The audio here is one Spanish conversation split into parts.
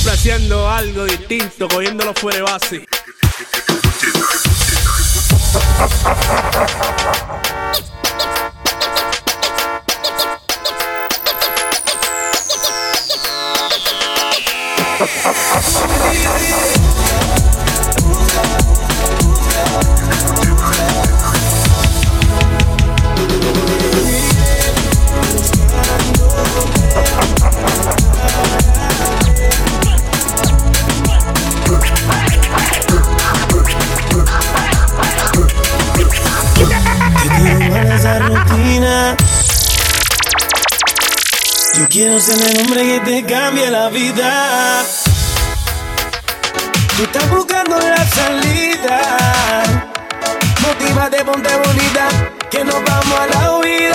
Siempre haciendo algo distinto, cogiéndolo fuera de base. Yo quiero ser el hombre que te cambie la vida. Tú estás buscando la salida. Motívate, ponte bonita, que nos vamos a la huida.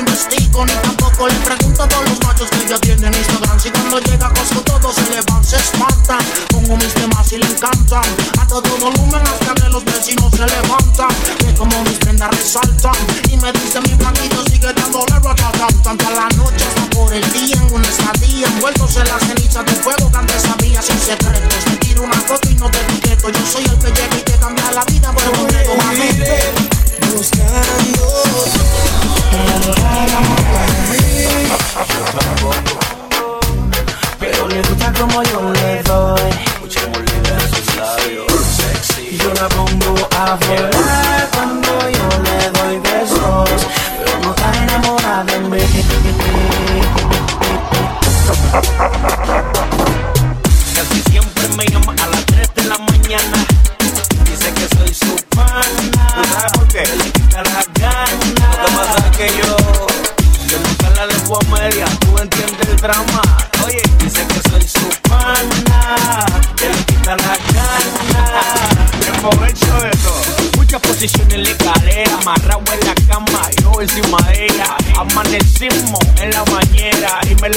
Investigo, ni tampoco le pregunto a todos los machos que ella tiene en Instagram. Si cuando llega a Costco todos se le van, se espantan. Pongo mis temas y le encantan. A todo volumen hasta que los vecinos se levantan. Ve como mis prendas resaltan. Y me dice mi blanquito sigue dándole ratatán. Tanta la noche hasta por el día en una estadía. Envueltos en la ceniza de fuego que antes había sin secretos. Me tiro una foto y no te etiqueto. Yo soy el que llega y te cambia la vida por completo, mami. Buscando. Pero le gusta como yo le doy. Y yo la pongo a volar cuando yo le doy besos. Pero no está enamorada de mí.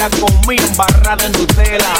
Bañera. Y me la comí embarrada en Nutella. Son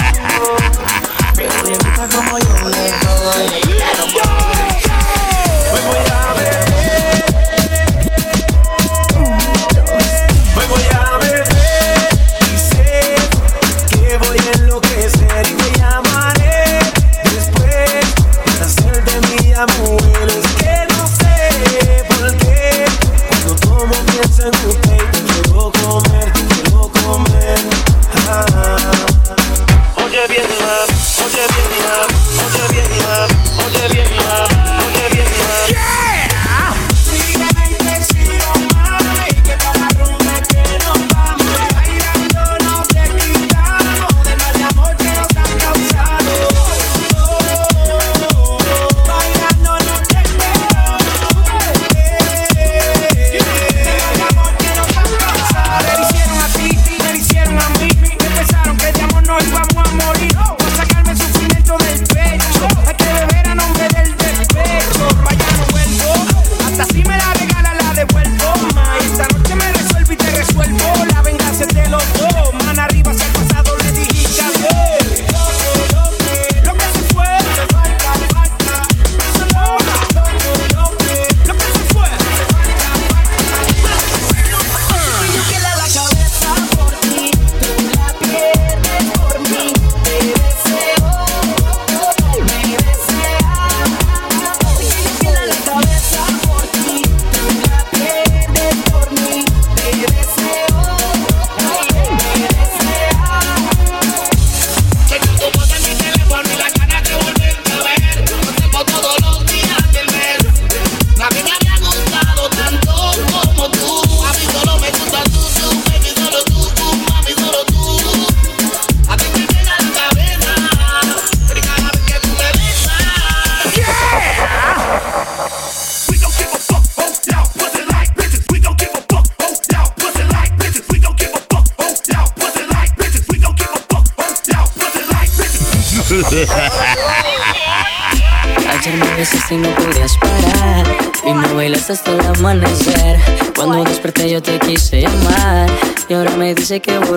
sé que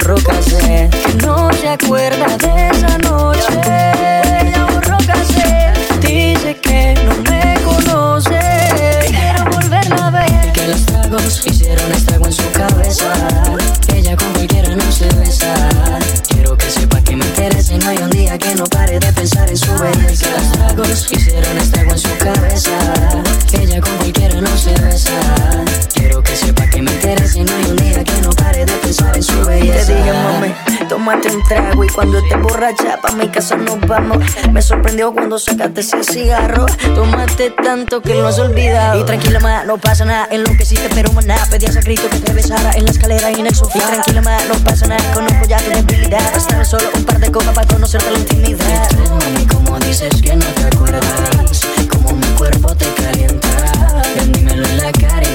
borracha, pa' mi casa nos vamos. Me sorprendió cuando sacaste ese cigarro. Tomaste tanto que lo has olvidado. Y tranquila, ma, no pasa nada. En lo que hiciste, pero maná, pedías a grito que te besara en la escalera y en el sofá. Y tranquila, ma, no pasa nada. Conozco ya tu debilidad. Bastaron solo un par de copas para conocerte la intimidad. Mami, como dices que no te acuerdas, como mi cuerpo te calienta. Vendímelo en la cara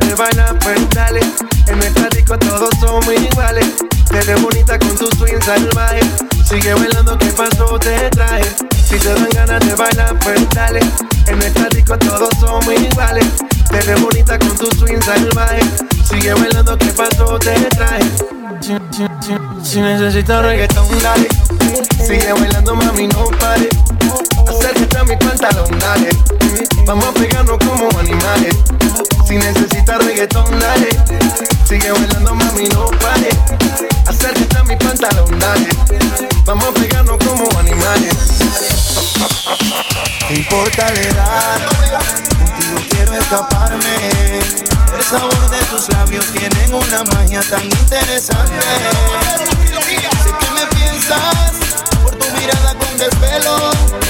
de vaina, pues dale. En nuestra disco todos somos iguales. Te ves bonita con tu swing salvaje. Sigue bailando, ¿qué pasó? Te traje. Si te dan ganas de bailar, pues dale. En nuestra disco todos somos iguales. Te ves bonita con tu swing salvaje. Sigue bailando, ¿qué pasó? Te traje. Si, si, si, si necesitas reggaetón, dale. Sigue bailando, mami, no pare. Acércate a mi pantalón, dale. Vamos a pegarnos como animales. Si necesitas reggaetón, dale. Sigue bailando, mami, no pare. Acércate a mi pantalón, dale. Vamos a pegarnos como animales. No importa la edad, contigo quiero escaparme. El sabor de tus labios tienen una magia tan interesante. Sé que me piensas por tu mirada el pelo.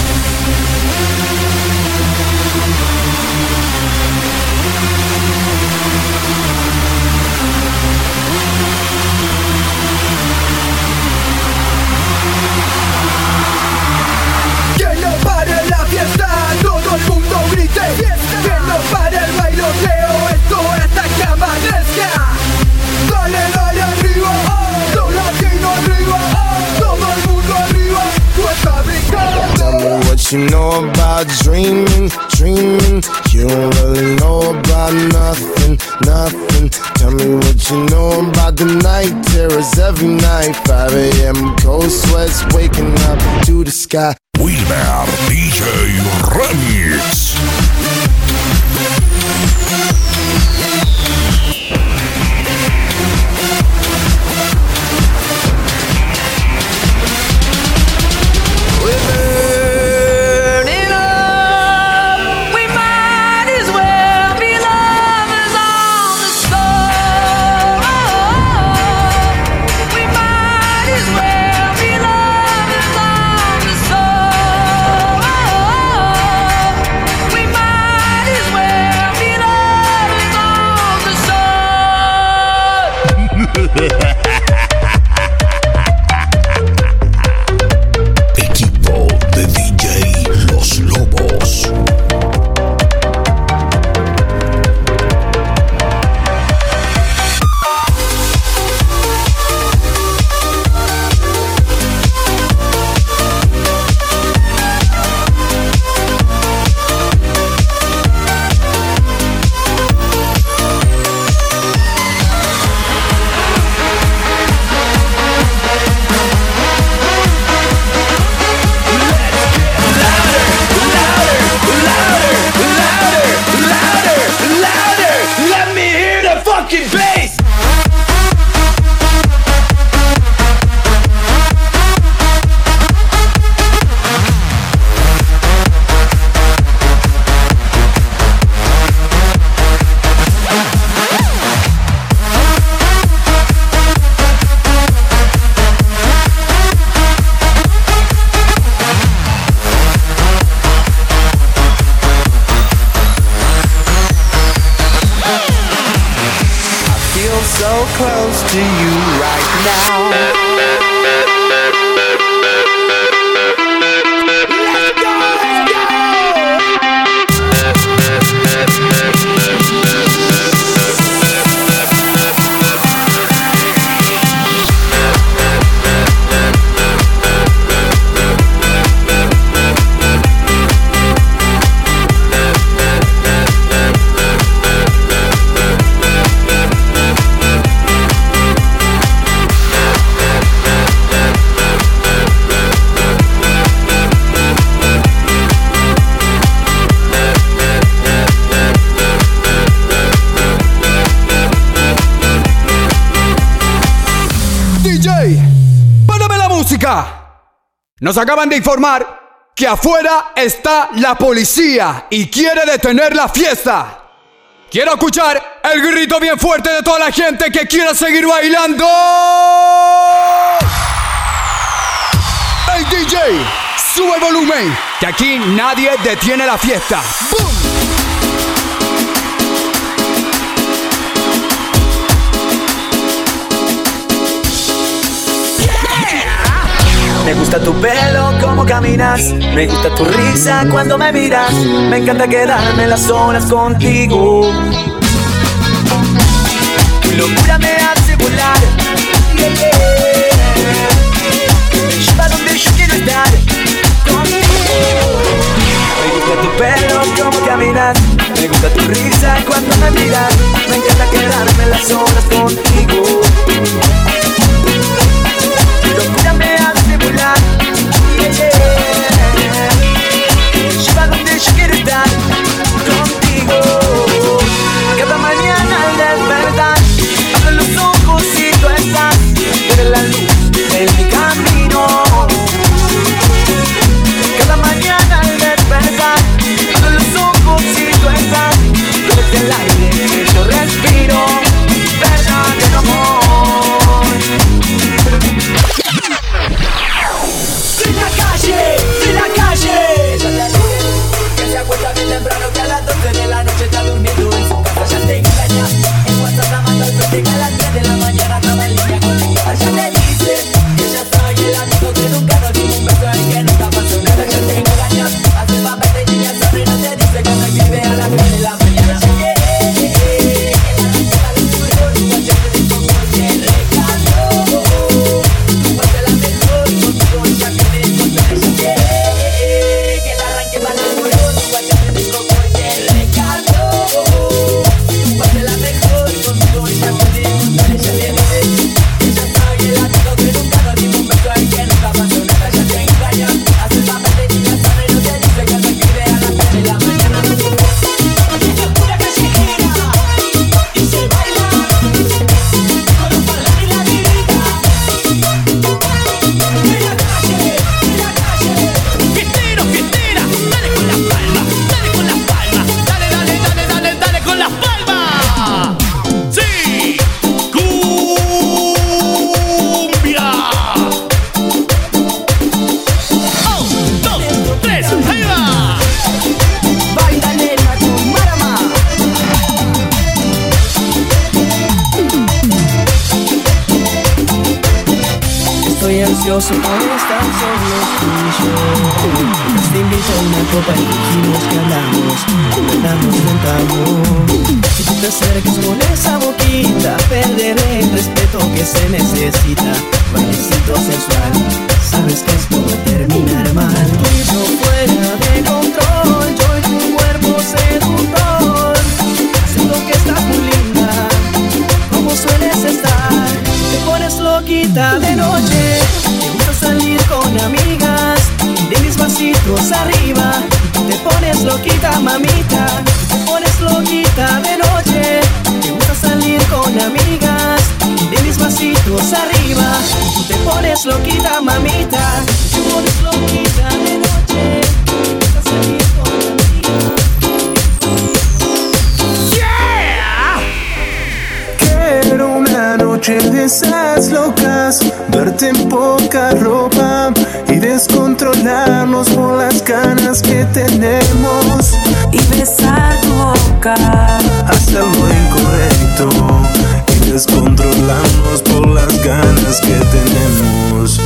Que no pare el bailoteo, esto hasta que amanezca. Dale, dale arriba, oh, los latinos arriba, oh, todo el mundo arriba. Tell me what you know about dreaming, dreaming. You don't really know about nothing, nothing. Tell me what you know about the night terrors every night. 5 a.m. cold sweats waking up to the sky. Wilmer DJ Remix. So close to you right now. Nos acaban de informar que afuera está la policía y quiere detener la fiesta. Quiero escuchar el grito bien fuerte de toda la gente que quiera seguir bailando. Hey DJ, Sube volumen, que aquí nadie detiene la fiesta. ¡Boom! Me gusta tu pelo, cómo caminas. Me gusta tu risa cuando me miras. Me encanta quedarme en las zonas contigo. Tu locura me hace volar. Yeah, yeah. Donde yo quiero estar. Contigo. Me gusta tu pelo, cómo caminas. Me gusta tu risa cuando me miras. Me Ansioso por estar solos tú Te invito a una copa y dijimos que hablamos nos tentamos Si tú te acercas con esa boquita Perderé el respeto que se necesita. Bailecito sensual Sabes que esto va a terminar mal. Tú y yo fuera de control Yo y tu cuerpo seductor. Haciendo que estás muy linda como sueles estar. Te pones loquita de noche, vasitos arriba. Te pones loquita, mamita, te pones loquita de noche, te gusta salir con amigas, de mis vasitos arriba. Te pones loquita, mamita, te pones loquita de esas locas, verte en poca ropa y descontrolarnos por las ganas que tenemos. Y besar tu boca. Hacer lo incorrecto y descontrolarnos por las ganas que tenemos.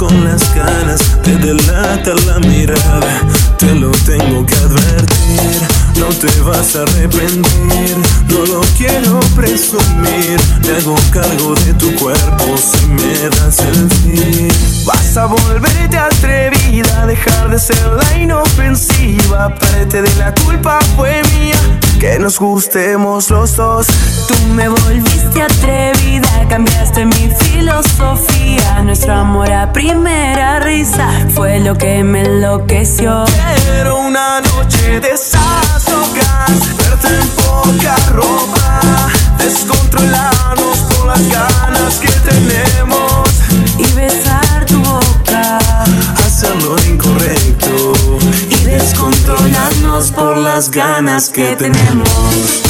Con las ganas, te delata la mirada, te lo tengo que advertir, no te vas a arrepentir, no lo quiero presumir, me hago cargo de tu cuerpo si me das el sí. Vas a volverte atrevida, dejar de ser la inofensiva. Parte de la culpa fue mía, que nos gustemos los dos. Tú me volviste atrevida, cambiaste mi filosofía. Nuestro amor a primera risa fue lo que me enloqueció. Quiero una noche de esas locas, verte en poca ropa, descontrolarnos por las ganas que tenemos. las ganas que tenemos.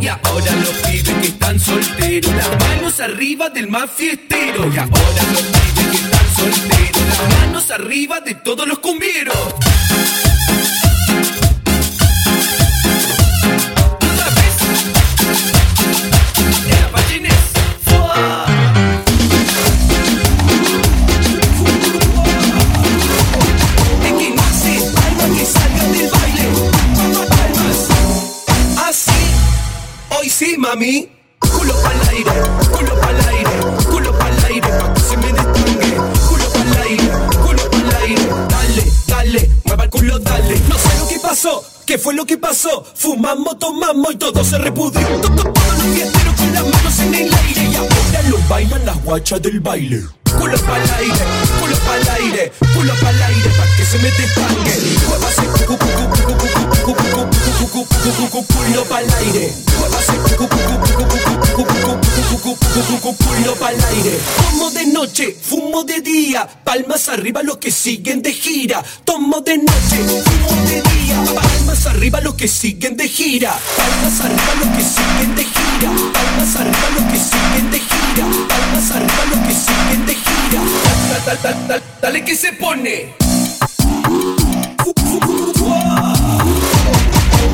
Y ahora los pibes que están solteros Las manos arriba del más fiestero. Y ahora los pibes que están solteros Las manos arriba de todos los cumbieros mami. Culo pa'l aire, culo pa'l aire, culo pa'l aire, pa' que se me destangue. Culo pa'l aire, culo pa'l aire. Dale, dale, mueva el culo, dale. No sé lo que pasó, qué fue lo que pasó. Fumamos, tomamos y todo se repudrió. To- to- Todos los fiesteros con las manos en el aire y ahora lo bailan las guachas del baile culo pa'l aire, culo pa'l aire, culo pa'l aire, pa' que se me despangue. Mueva ese culo pa'l aire, mueva ese culo pa'l aire. Como de noche, fumo de día, palmas arriba los que siguen de gira. Tomo de noche, fumo de día, palmas arriba los que siguen de gira. Palmas arriba los que siguen de gira. Palmas arriba los que siguen de gira. Palmas arriba los que siguen de gira. Da- da- da- da- da- Dale que se pone.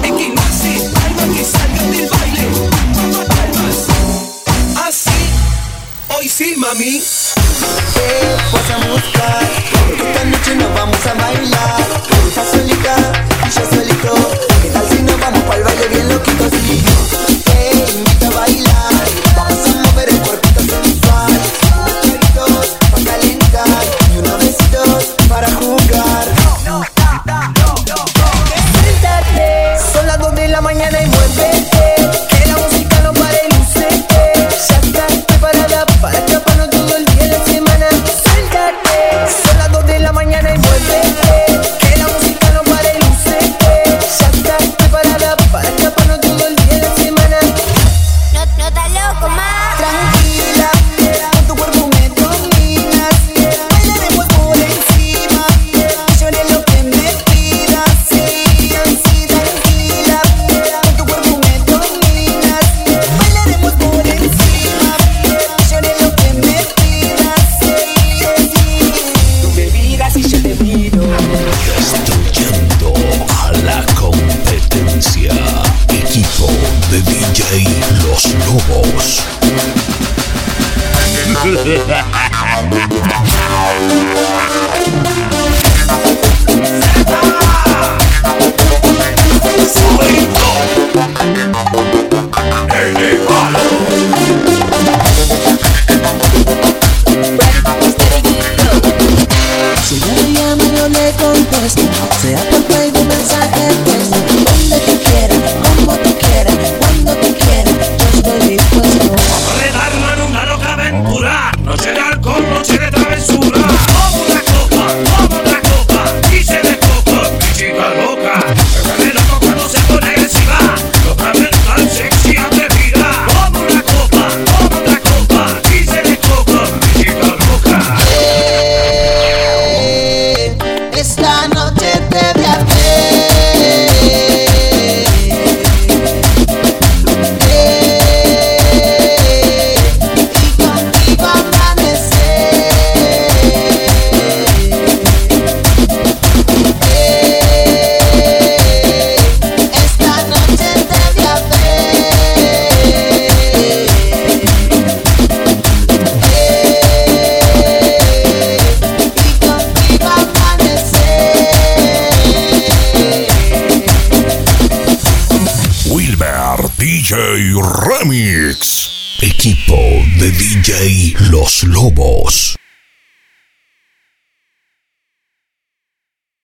Es que nace alma que salga del baile. Palmas. Así, hoy sí, mami. Pues a buscar, esta noche nos vamos a bailar. Estás solita y yo solito.